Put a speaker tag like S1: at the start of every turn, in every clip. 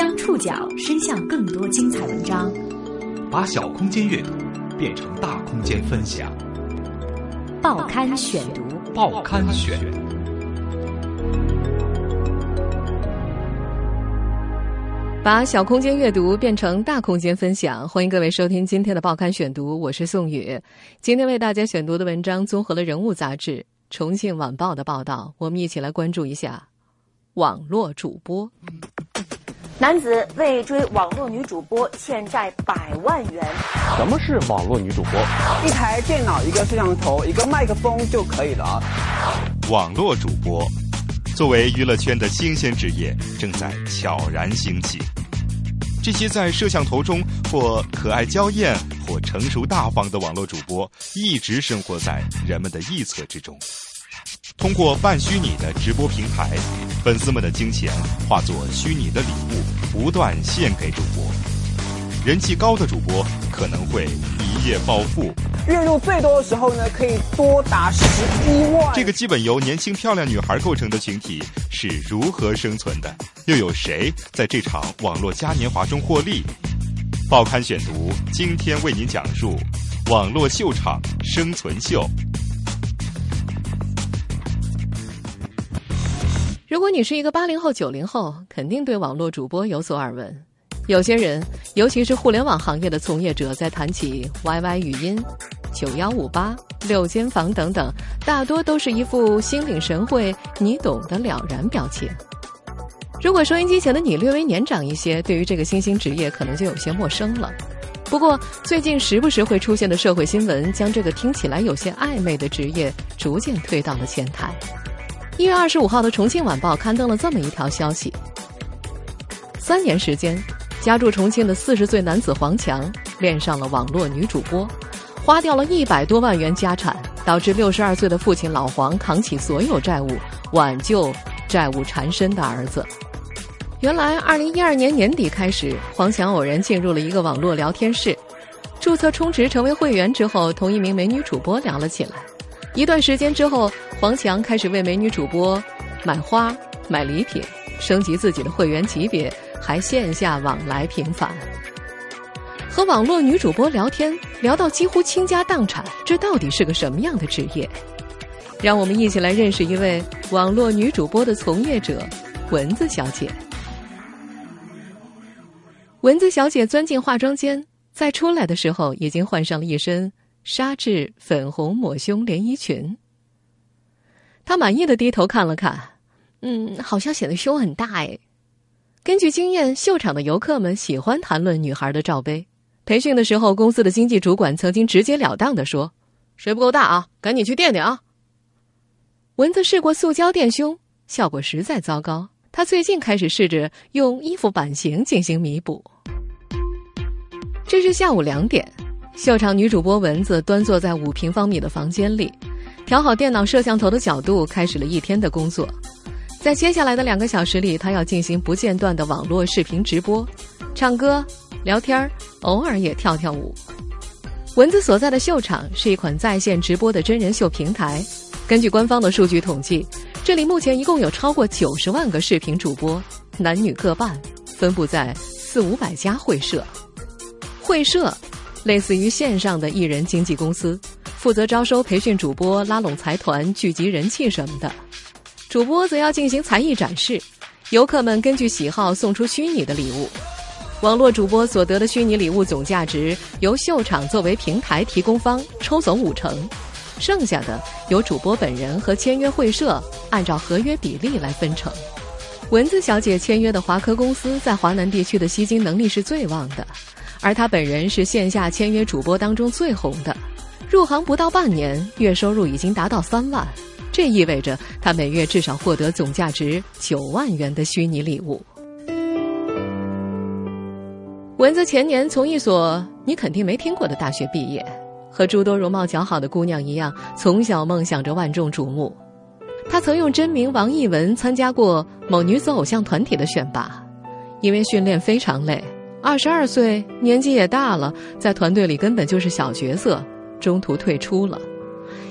S1: 将触角伸向更多精彩文章，
S2: 把小空间阅读变成大空间分享。
S1: 报刊选读，
S2: 报刊选。
S3: 把小空间阅读变成大空间分享，欢迎各位收听今天的报刊选读，我是宋宇。今天为大家选读的文章综合了《人物》杂志、《重庆晚报》的报道，我们一起来关注一下网络主播。
S4: 男子为追网络女主播欠债百万元。
S5: 什么是网络女主播？
S6: 一台电脑、一个摄像头、一个麦克风就可以了。
S7: 网络主播作为娱乐圈的新鲜职业，正在悄然兴起。这些在摄像头中或可爱娇艳或成熟大方的网络主播，一直生活在人们的臆测之中。通过半虚拟的直播平台，粉丝们的金钱化作虚拟的礼物，不断献给主播。人气高的主播可能会一夜暴富，
S6: 月入最多的时候呢，可以多达十一万。
S7: 这个基本由年轻漂亮女孩构成的群体是如何生存的？又有谁在这场网络嘉年华中获利？报刊选读今天为您讲述网络秀场生存秀。
S3: 如果你是一个八零后、九零后，肯定对网络主播有所耳闻。有些人，尤其是互联网行业的从业者，在谈起 YY 语音、九幺五八、六间房等等，大多都是一副心领神会、你懂得了然表情。如果收音机前的你略微年长一些，对于这个新兴职业可能就有些陌生了。不过，最近时不时会出现的社会新闻，将这个听起来有些暧昧的职业逐渐推到了前台。一月二十五号的《重庆晚报》刊登了这么一条消息：三年时间，家住重庆的四十岁男子黄强恋上了网络女主播，花掉了一百多万元家产，导致六十二岁的父亲老黄扛起所有债务，挽救债务缠身的儿子。原来，二零一二年年底开始，黄强偶然进入了一个网络聊天室，注册充值成为会员之后，同一名美女主播聊了起来。一段时间之后，黄强开始为美女主播买花、买礼品，升级自己的会员级别，还线下往来频繁。和网络女主播聊天，聊到几乎倾家荡产，这到底是个什么样的职业？让我们一起来认识一位网络女主播的从业者——蚊子小姐。蚊子小姐钻进化妆间，在出来的时候，已经换上了一身。纱质粉红抹胸连衣裙，她满意的低头看了看，嗯，好像显得胸很大哎。根据经验，秀场的游客们喜欢谈论女孩的罩杯。培训的时候，公司的经济主管曾经直截了当的说：“谁不够大啊？赶紧去垫垫啊！”蚊子试过塑胶垫胸，效果实在糟糕。他最近开始试着用衣服版型进行弥补。这是下午两点。秀场女主播蚊子端坐在五平方米的房间里，调好电脑摄像头的角度，开始了一天的工作。在接下来的两个小时里，她要进行不间断的网络视频直播，唱歌、聊天偶尔也跳跳舞。蚊子所在的秀场是一款在线直播的真人秀平台。根据官方的数据统计，这里目前一共有超过九十万个视频主播，男女各半，分布在四五百家会社。会社。类似于线上的艺人经纪公司，负责招收、培训主播、拉拢财团、聚集人气什么的。主播则要进行才艺展示，游客们根据喜好送出虚拟的礼物。网络主播所得的虚拟礼物总价值由秀场作为平台提供方抽走五成，剩下的由主播本人和签约会社按照合约比例来分成。蚊子小姐签约的华科公司在华南地区的吸金能力是最旺的。而他本人是线下签约主播当中最红的，入行不到半年，月收入已经达到三万，这意味着他每月至少获得总价值九万元的虚拟礼物。蚊子前年从一所你肯定没听过的大学毕业，和诸多容貌姣好的姑娘一样，从小梦想着万众瞩目。他曾用真名王艺文参加过某女子偶像团体的选拔，因为训练非常累。二十二岁，年纪也大了，在团队里根本就是小角色，中途退出了。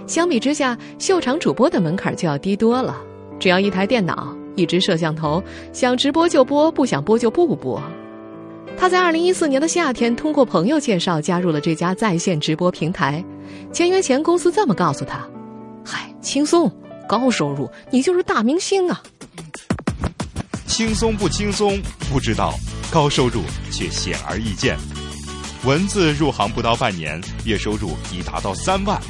S3: 相比之下，秀场主播的门槛就要低多了，只要一台电脑、一支摄像头，想直播就播，不想播就不播。他在二零一四年的夏天，通过朋友介绍加入了这家在线直播平台。签约前，公司这么告诉他：“嗨，轻松，高收入，你就是大明星啊！”
S7: 轻松不轻松不知道，高收入却显而易见。文字入行不到半年，月收入已达到三万，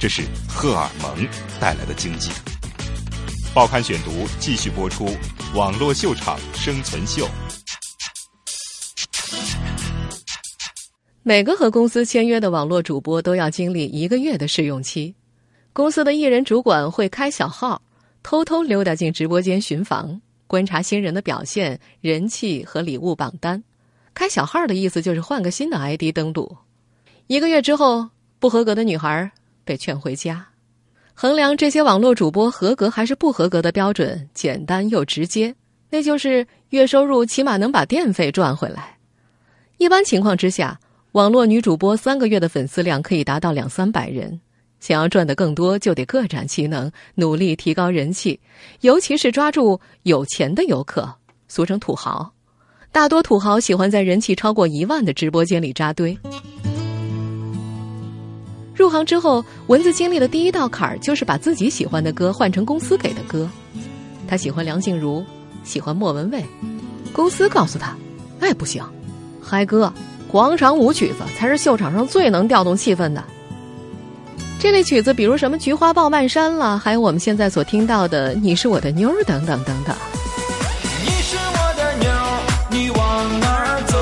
S7: 这是荷尔蒙带来的经济。报刊选读继续播出：网络秀场生存秀。
S3: 每个和公司签约的网络主播都要经历一个月的试用期，公司的艺人主管会开小号，偷偷溜达进直播间巡房，观察新人的表现、人气和礼物榜单。开小号的意思就是换个新的 ID 登录。一个月之后，不合格的女孩被劝回家。衡量这些网络主播合格还是不合格的标准简单又直接，那就是月收入起码能把电费赚回来。一般情况之下。网络女主播三个月的粉丝量可以达到两三百人，想要赚得更多，就得各展其能，努力提高人气，尤其是抓住有钱的游客，俗称土豪。大多土豪喜欢在人气超过一万的直播间里扎堆。入行之后，蚊子经历的第一道坎儿就是把自己喜欢的歌换成公司给的歌。他喜欢梁静茹，喜欢莫文蔚，公司告诉他：“哎，不行，嗨歌。”广场舞曲子才是秀场上最能调动气氛的。这类曲子，比如什么《菊花爆漫山》了，还有我们现在所听到的《你是我的妞》等等等等。你是我的妞，你往哪儿走？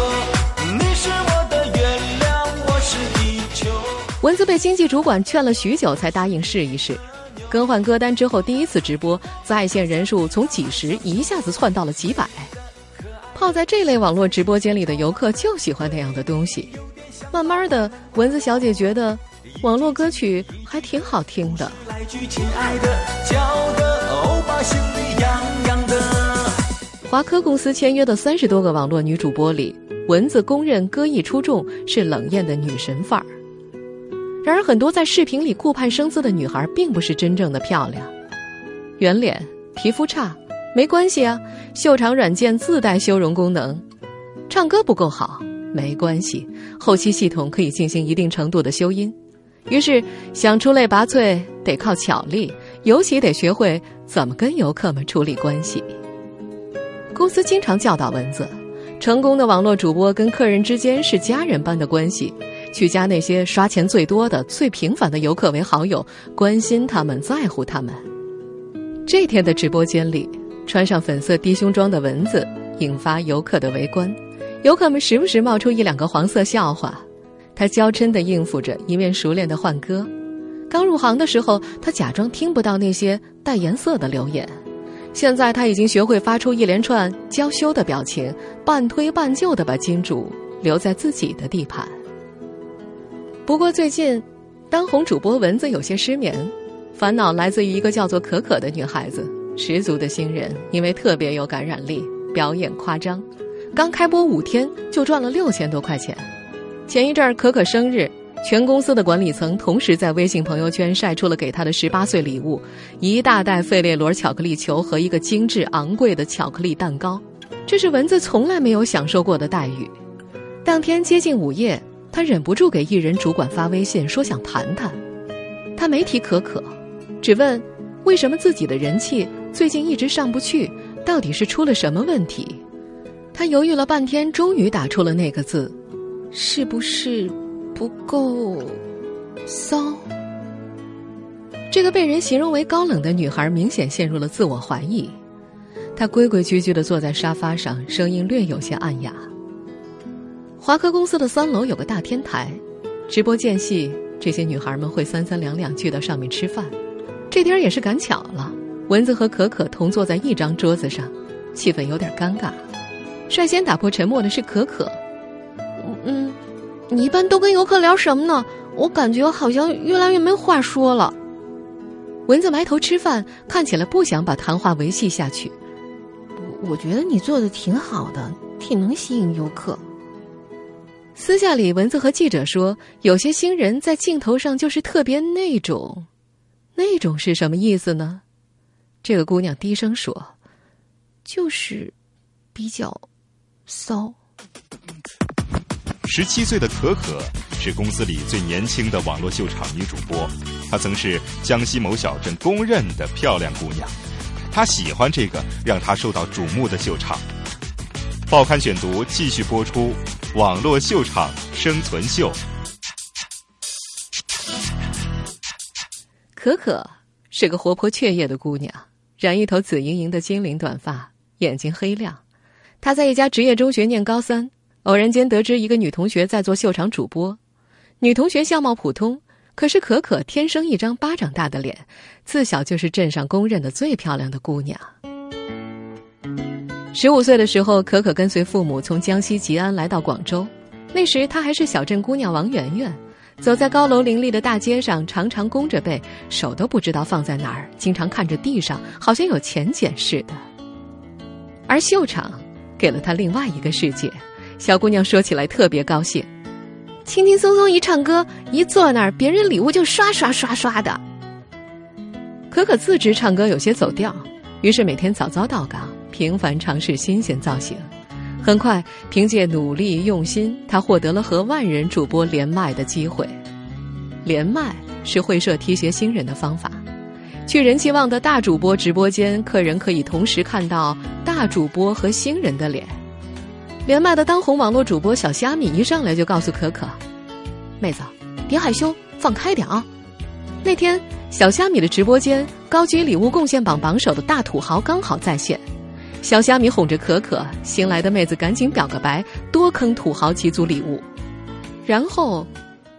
S3: 你是我的月亮，我是地球。蚊子被经济主管劝了许久，才答应试一试。更换歌单之后，第一次直播在线人数从几十一下子窜到了几百。泡在这类网络直播间里的游客就喜欢那样的东西。慢慢的，蚊子小姐觉得网络歌曲还挺好听的。华科公司签约的三十多个网络女主播里，蚊子公认歌艺出众，是冷艳的女神范儿。然而，很多在视频里顾盼生姿的女孩，并不是真正的漂亮，圆脸，皮肤差。没关系啊，秀场软件自带修容功能。唱歌不够好没关系，后期系统可以进行一定程度的修音。于是想出类拔萃得靠巧力，尤其得学会怎么跟游客们处理关系。公司经常教导蚊子，成功的网络主播跟客人之间是家人般的关系，去加那些刷钱最多的、最频繁的游客为好友，关心他们，在乎他们。这天的直播间里。穿上粉色低胸装的蚊子引发游客的围观，游客们时不时冒出一两个黄色笑话。他娇嗔地应付着，一面熟练地换歌。刚入行的时候，他假装听不到那些带颜色的留言。现在他已经学会发出一连串娇羞的表情，半推半就地把金主留在自己的地盘。不过最近，当红主播蚊子有些失眠，烦恼来自于一个叫做可可的女孩子。十足的新人，因为特别有感染力，表演夸张，刚开播五天就赚了六千多块钱。前一阵儿可可生日，全公司的管理层同时在微信朋友圈晒出了给她的十八岁礼物：一大袋费列罗巧克力球和一个精致昂贵的巧克力蛋糕。这是蚊子从来没有享受过的待遇。当天接近午夜，他忍不住给艺人主管发微信说想谈谈。他没提可可，只问为什么自己的人气。最近一直上不去，到底是出了什么问题？他犹豫了半天，终于打出了那个字：“是不是不够骚？”这个被人形容为高冷的女孩明显陷入了自我怀疑。她规规矩矩的坐在沙发上，声音略有些暗哑。华科公司的三楼有个大天台，直播间隙，这些女孩们会三三两两聚到上面吃饭。这天也是赶巧了。蚊子和可可同坐在一张桌子上，气氛有点尴尬。率先打破沉默的是可可。嗯，你一般都跟游客聊什么呢？我感觉好像越来越没话说了。蚊子埋头吃饭，看起来不想把谈话维系下去。
S8: 我觉得你做的挺好的，挺能吸引游客。
S3: 私下里，蚊子和记者说，有些新人在镜头上就是特别那种，那种是什么意思呢？这个姑娘低声说：“
S8: 就是比较骚。
S7: 十七岁的可可是公司里最年轻的网络秀场女主播，她曾是江西某小镇公认的漂亮姑娘。她喜欢这个让她受到瞩目的秀场。报刊选读继续播出：网络秀场生存秀。
S3: 可可是个活泼雀跃的姑娘，染一头紫莹莹的精灵短发，眼睛黑亮。她在一家职业中学念高三。偶然间得知一个女同学在做秀场主播，女同学相貌普通，可是可可天生一张巴掌大的脸，自小就是镇上公认的最漂亮的姑娘。十五岁的时候，可可跟随父母从江西吉安来到广州，那时她还是小镇姑娘王媛媛，走在高楼林立的大街上，常常弓着背，手都不知道放在哪儿，经常看着地上，好像有钱捡似的。而秀场给了她另外一个世界。小姑娘说起来特别高兴，轻轻松松一唱歌，一坐那儿，别人礼物就刷刷刷刷的。可可自知唱歌有些走调，于是每天早早到岗，频繁尝试新鲜造型。很快，凭借努力用心，她获得了和万人主播连麦的机会。连麦是会社提携新人的方法。去人气旺的大主播直播间，客人可以同时看到大主播和新人的脸。连麦的当红网络主播小虾米一上来就告诉可可：“妹子，别害羞，放开点啊！”那天，小虾米的直播间高级礼物贡献榜榜首的大土豪刚好在线，小虾米哄着可可，新来的妹子赶紧表个白，多坑土豪几组礼物。然后，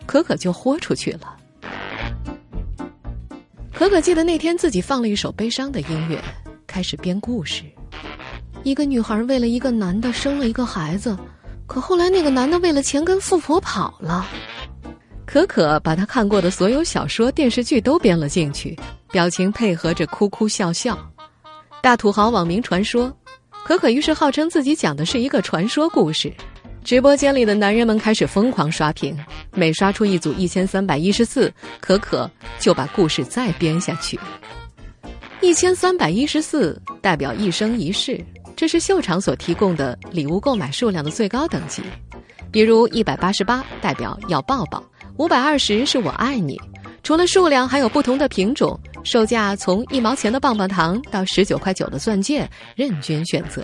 S3: 可可就豁出去了。可可记得那天自己放了一首悲伤的音乐，开始编故事。一个女孩为了一个男的生了一个孩子，可后来那个男的为了钱跟富婆跑了。可可把他看过的所有小说、电视剧都编了进去，表情配合着哭哭笑笑。大土豪网名传说，可可于是号称自己讲的是一个传说故事。直播间里的男人们开始疯狂刷屏，每刷出一组一千三百一十四，可可就把故事再编下去。一千三百一十四代表一生一世。这是秀场所提供的礼物购买数量的最高等级，比如一百八十八代表要抱抱，五百二十是我爱你。除了数量，还有不同的品种，售价从一毛钱的棒棒糖到十九块九的钻戒，任君选择。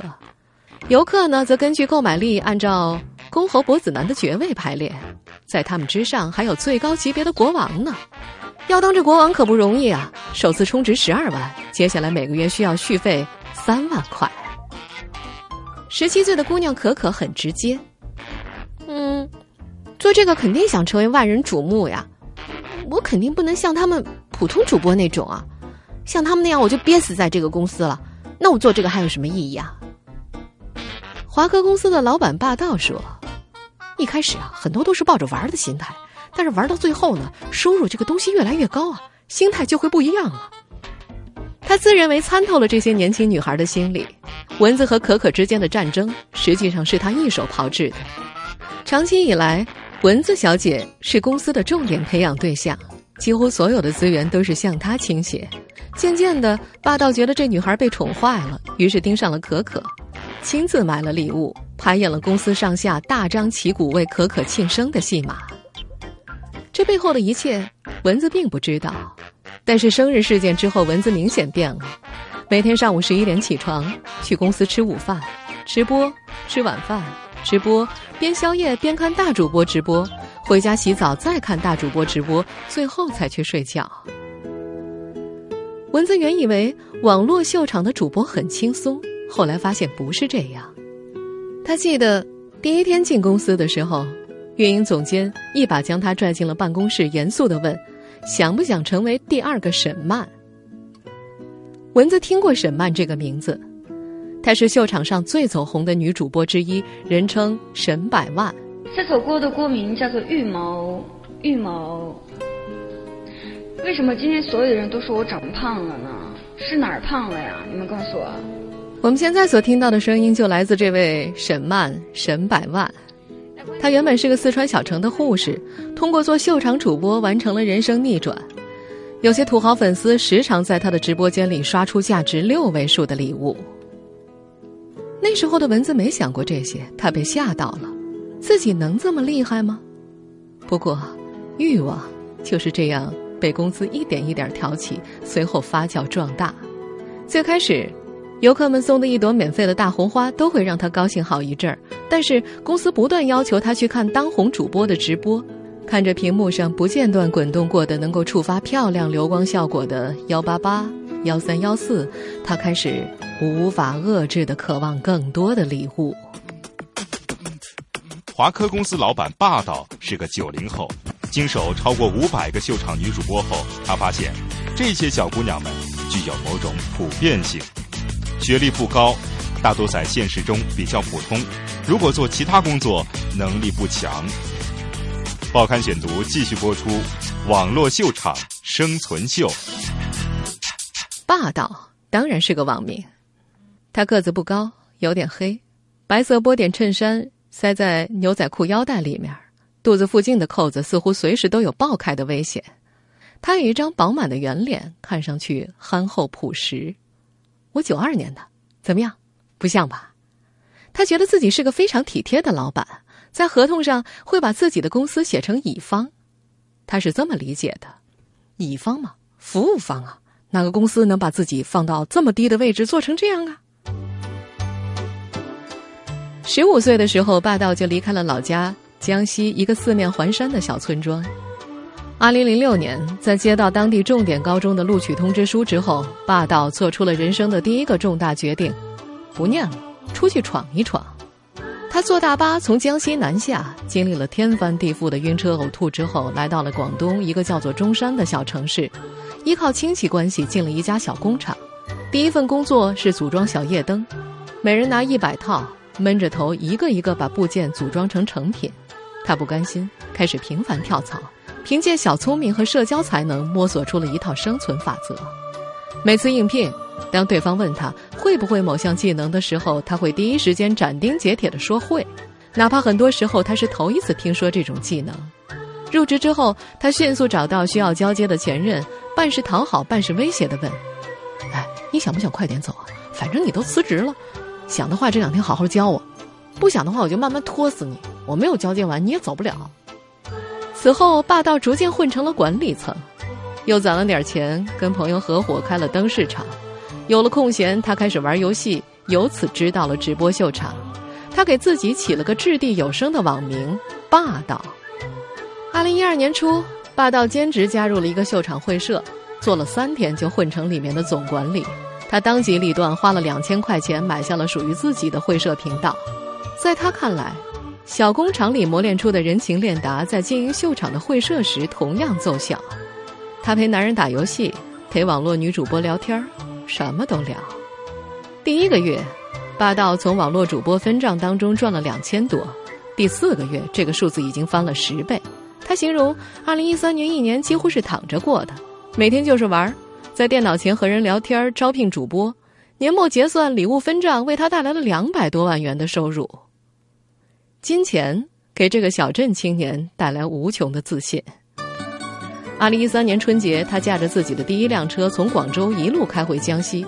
S3: 游客呢，则根据购买力按照公侯伯子男的爵位排列，在他们之上还有最高级别的国王呢。要当这国王可不容易啊！首次充值十二万，接下来每个月需要续费三万块。十七岁的姑娘可可很直接，嗯，做这个肯定想成为万人瞩目呀。我肯定不能像他们普通主播那种啊，像他们那样我就憋死在这个公司了。那我做这个还有什么意义啊？华科公司的老板霸道说：“一开始啊，很多都是抱着玩的心态，但是玩到最后呢，收入这个东西越来越高啊，心态就会不一样了。”他自认为参透了这些年轻女孩的心理。蚊子和可可之间的战争，实际上是他一手炮制的。长期以来，蚊子小姐是公司的重点培养对象，几乎所有的资源都是向她倾斜。渐渐的，霸道觉得这女孩被宠坏了，于是盯上了可可，亲自买了礼物，排演了公司上下大张旗鼓为可可庆生的戏码。这背后的一切，蚊子并不知道。但是生日事件之后，蚊子明显变了。每天上午十一点起床，去公司吃午饭、直播、吃晚饭、直播，边宵夜边看大主播直播，回家洗澡再看大主播直播，最后才去睡觉。蚊子原以为网络秀场的主播很轻松，后来发现不是这样。他记得第一天进公司的时候，运营总监一把将他拽进了办公室，严肃的问：“想不想成为第二个沈曼？”蚊子听过沈曼这个名字，她是秀场上最走红的女主播之一，人称“沈百万”。
S9: 这首歌的歌名叫做《预谋》，预谋。为什么今天所有的人都说我长胖了呢？是哪儿胖了呀？你们告诉我。
S3: 我们现在所听到的声音就来自这位沈曼，沈百万。她原本是个四川小城的护士，通过做秀场主播完成了人生逆转。有些土豪粉丝时常在他的直播间里刷出价值六位数的礼物。那时候的蚊子没想过这些，他被吓到了，自己能这么厉害吗？不过，欲望就是这样被公司一点一点挑起，随后发酵壮大。最开始，游客们送的一朵免费的大红花都会让他高兴好一阵儿，但是公司不断要求他去看当红主播的直播。看着屏幕上不间断滚动过的能够触发漂亮流光效果的幺八八、幺三幺四，他开始无法遏制的渴望更多的礼物。
S7: 华科公司老板霸道是个九零后，经手超过五百个秀场女主播后，他发现这些小姑娘们具有某种普遍性，学历不高，大多在现实中比较普通，如果做其他工作能力不强。报刊选读继续播出，网络秀场生存秀。
S3: 霸道当然是个网名，他个子不高，有点黑，白色波点衬衫塞在牛仔裤腰带里面，肚子附近的扣子似乎随时都有爆开的危险。他有一张饱满的圆脸，看上去憨厚朴实。我九二年的，怎么样？不像吧？他觉得自己是个非常体贴的老板。在合同上会把自己的公司写成乙方，他是这么理解的：乙方嘛，服务方啊，哪个公司能把自己放到这么低的位置做成这样啊？十五岁的时候，霸道就离开了老家江西一个四面环山的小村庄。二零零六年，在接到当地重点高中的录取通知书之后，霸道做出了人生的第一个重大决定：不念了，出去闯一闯。他坐大巴从江西南下，经历了天翻地覆的晕车呕吐之后，来到了广东一个叫做中山的小城市，依靠亲戚关系进了一家小工厂。第一份工作是组装小夜灯，每人拿一百套，闷着头一个一个把部件组装成成品。他不甘心，开始频繁跳槽，凭借小聪明和社交才能摸索出了一套生存法则。每次应聘。当对方问他会不会某项技能的时候，他会第一时间斩钉截铁地说会，哪怕很多时候他是头一次听说这种技能。入职之后，他迅速找到需要交接的前任，半是讨好，半是威胁地问：“哎，你想不想快点走啊？反正你都辞职了，想的话这两天好好教我，不想的话我就慢慢拖死你。我没有交接完你也走不了。”此后，霸道逐渐混成了管理层，又攒了点钱，跟朋友合伙开了灯饰厂。有了空闲，他开始玩游戏，由此知道了直播秀场。他给自己起了个掷地有声的网名“霸道”。二零一二年初，霸道兼职加入了一个秀场会社，做了三天就混成里面的总管理。他当机立断，花了两千块钱买下了属于自己的会社频道。在他看来，小工厂里磨练出的人情练达，在经营秀场的会社时同样奏效。他陪男人打游戏，陪网络女主播聊天儿。什么都聊。第一个月，霸道从网络主播分账当中赚了两千多。第四个月，这个数字已经翻了十倍。他形容，二零一三年一年几乎是躺着过的，每天就是玩，在电脑前和人聊天，招聘主播。年末结算，礼物分账，为他带来了两百多万元的收入。金钱给这个小镇青年带来无穷的自信。二零一三年春节，他驾着自己的第一辆车从广州一路开回江西，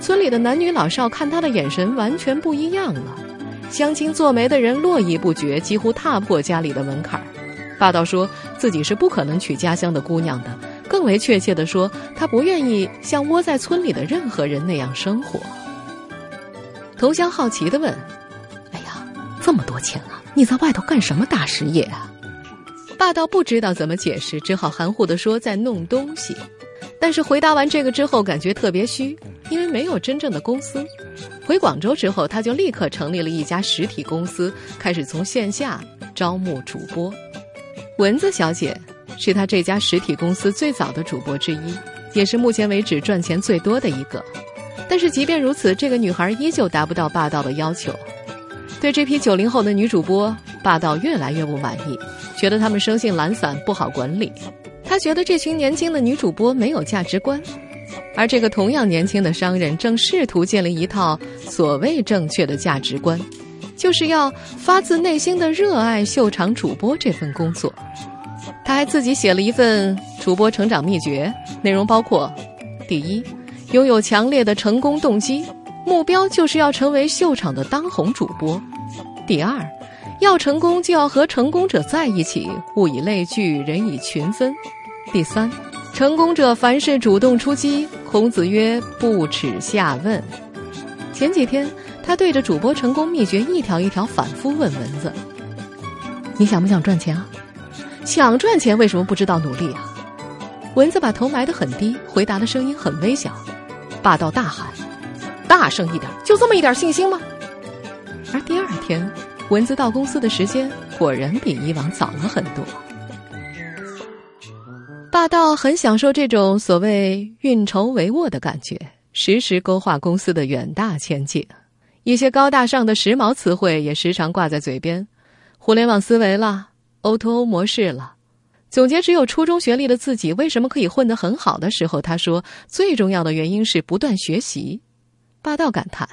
S3: 村里的男女老少看他的眼神完全不一样了。相亲做媒的人络绎不绝，几乎踏破家里的门槛儿。霸道说自己是不可能娶家乡的姑娘的，更为确切的说，他不愿意像窝在村里的任何人那样生活。同乡好奇的问：“哎呀，这么多钱啊，你在外头干什么大实业啊？”霸道不知道怎么解释，只好含糊地说在弄东西。但是回答完这个之后，感觉特别虚，因为没有真正的公司。回广州之后，他就立刻成立了一家实体公司，开始从线下招募主播。蚊子小姐是他这家实体公司最早的主播之一，也是目前为止赚钱最多的一个。但是即便如此，这个女孩依旧达不到霸道的要求。对这批九零后的女主播，霸道越来越不满意。觉得他们生性懒散，不好管理。他觉得这群年轻的女主播没有价值观，而这个同样年轻的商人正试图建立一套所谓正确的价值观，就是要发自内心的热爱秀场主播这份工作。他还自己写了一份主播成长秘诀，内容包括：第一，拥有强烈的成功动机；目标就是要成为秀场的当红主播；第二，要成功就要和成功者在一起，物以类聚，人以群分；第三，成功者凡事主动出击。孔子曰：“不耻下问。”前几天，他对着主播成功秘诀一条一条反复问蚊子：“你想不想赚钱啊？想赚钱为什么不知道努力啊？”蚊子把头埋得很低，回答的声音很微小。霸道大喊：“大声一点！就这么一点信心吗？”而第二天，蚊子到公司的时间果然比以往早了很多。霸道很享受这种所谓运筹帷幄的感觉，时时勾画公司的远大前景。一些高大上的时髦词汇也时常挂在嘴边，互联网思维了，O to O 模式了。总结只有初中学历的自己为什么可以混得很好的时候，他说最重要的原因是不断学习。霸道感叹：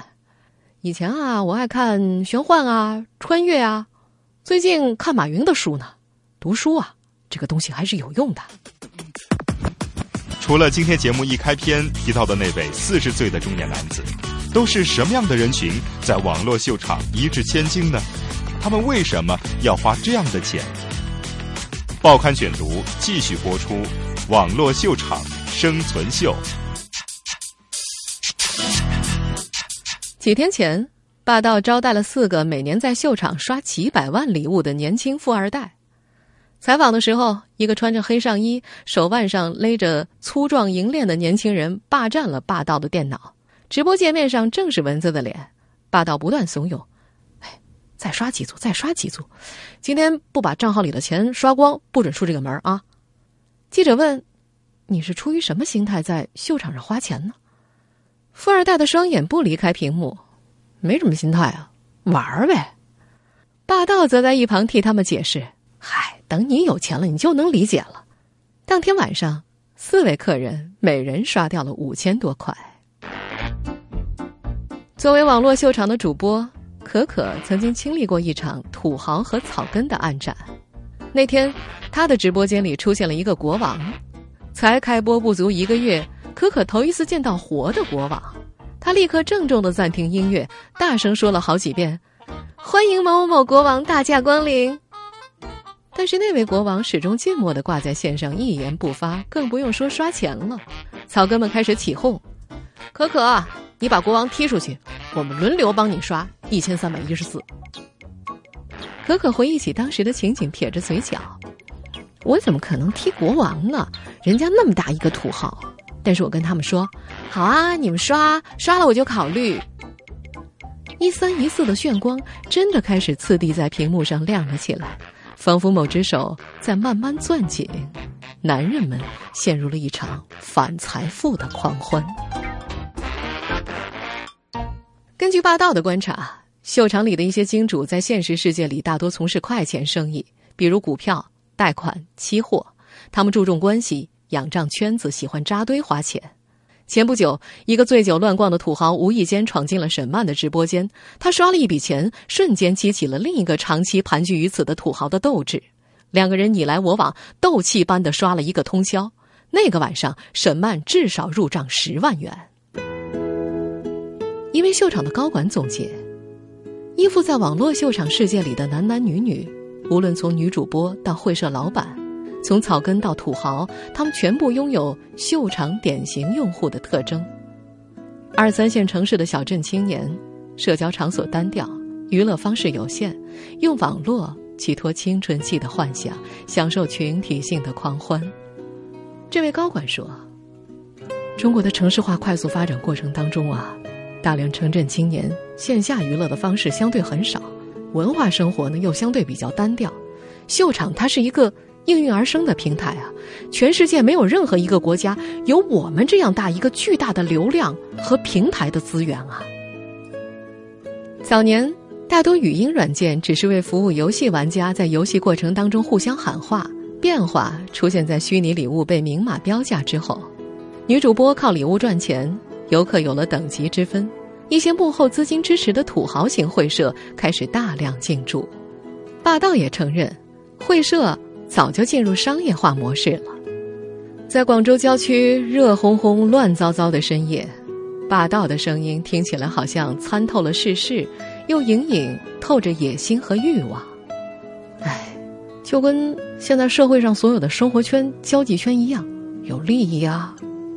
S3: 以前啊，我爱看玄幻啊、穿越啊，最近看马云的书呢。读书啊，这个东西还是有用的。
S7: 除了今天节目一开篇提到的那位四十岁的中年男子，都是什么样的人群在网络秀场一掷千金呢？他们为什么要花这样的钱？报刊选读继续播出：网络秀场生存秀。
S3: 几天前，霸道招待了四个每年在秀场刷几百万礼物的年轻富二代。采访的时候，一个穿着黑上衣、手腕上勒着粗壮银链的年轻人霸占了霸道的电脑。直播界面上正是蚊子的脸，霸道不断怂恿：“哎，再刷几组，再刷几组，今天不把账号里的钱刷光，不准出这个门啊！”记者问：“你是出于什么心态在秀场上花钱呢？”富二代的双眼不离开屏幕：“没什么心态啊，玩儿呗。”霸道则在一旁替他们解释：“嗨。”等你有钱了，你就能理解了。当天晚上，四位客人每人刷掉了五千多块。作为网络秀场的主播，可可曾经经历过一场土豪和草根的暗战。那天，他的直播间里出现了一个国王。才开播不足一个月，可可头一次见到活的国王，他立刻郑重的暂停音乐，大声说了好几遍：“欢迎某某某国王大驾光临。”但是那位国王始终静默的挂在线上，一言不发，更不用说刷钱了。草根们开始起哄：“可可，你把国王踢出去，我们轮流帮你刷一千三百一十四。”可可回忆起当时的情景，撇着嘴角：“我怎么可能踢国王呢？人家那么大一个土豪。”但是我跟他们说：“好啊，你们刷刷了我就考虑。”一三一四的炫光真的开始次第在屏幕上亮了起来。仿佛某只手在慢慢攥紧，男人们陷入了一场反财富的狂欢。根据霸道的观察，秀场里的一些金主在现实世界里大多从事快钱生意，比如股票、贷款、期货。他们注重关系，仰仗圈子，喜欢扎堆花钱。前不久，一个醉酒乱逛的土豪无意间闯进了沈曼的直播间，他刷了一笔钱，瞬间激起了另一个长期盘踞于此的土豪的斗志。两个人你来我往，斗气般的刷了一个通宵。那个晚上，沈曼至少入账十万元。一位秀场的高管总结：依附在网络秀场世界里的男男女女，无论从女主播到会社老板。从草根到土豪，他们全部拥有秀场典型用户的特征。二三线城市的小镇青年，社交场所单调，娱乐方式有限，用网络寄托青春期的幻想，享受群体性的狂欢。这位高管说：“中国的城市化快速发展过程当中啊，大量城镇青年线下娱乐的方式相对很少，文化生活呢又相对比较单调。秀场它是一个。”应运而生的平台啊，全世界没有任何一个国家有我们这样大一个巨大的流量和平台的资源啊。早年大多语音软件只是为服务游戏玩家在游戏过程当中互相喊话，变化出现在虚拟礼物被明码标价之后，女主播靠礼物赚钱，游客有了等级之分，一些幕后资金支持的土豪型会社开始大量进驻。霸道也承认，会社。早就进入商业化模式了。在广州郊区热烘烘、乱糟糟的深夜，霸道的声音听起来好像参透了世事，又隐隐透着野心和欲望。哎，就跟现在社会上所有的生活圈、交际圈一样，有利益啊，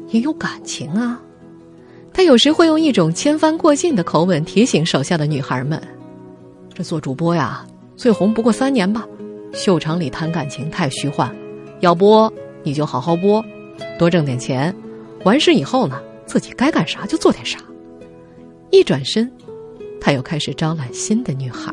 S3: 也有感情啊。他有时会用一种千帆过尽的口吻提醒手下的女孩们：“这做主播呀，最红不过三年吧。秀场里谈感情太虚幻，要播你就好好播，多挣点钱。完事以后呢？”自己该干啥就做点啥。一转身，他又开始招揽新的女孩。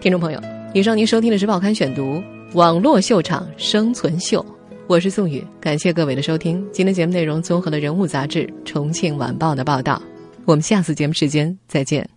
S3: 听众朋友，以上您收听的是《报刊选读》网络秀场生存秀，我是宋宇，感谢各位的收听。今天节目内容综合了《人物》杂志、《重庆晚报》的报道。我们下次节目时间再见。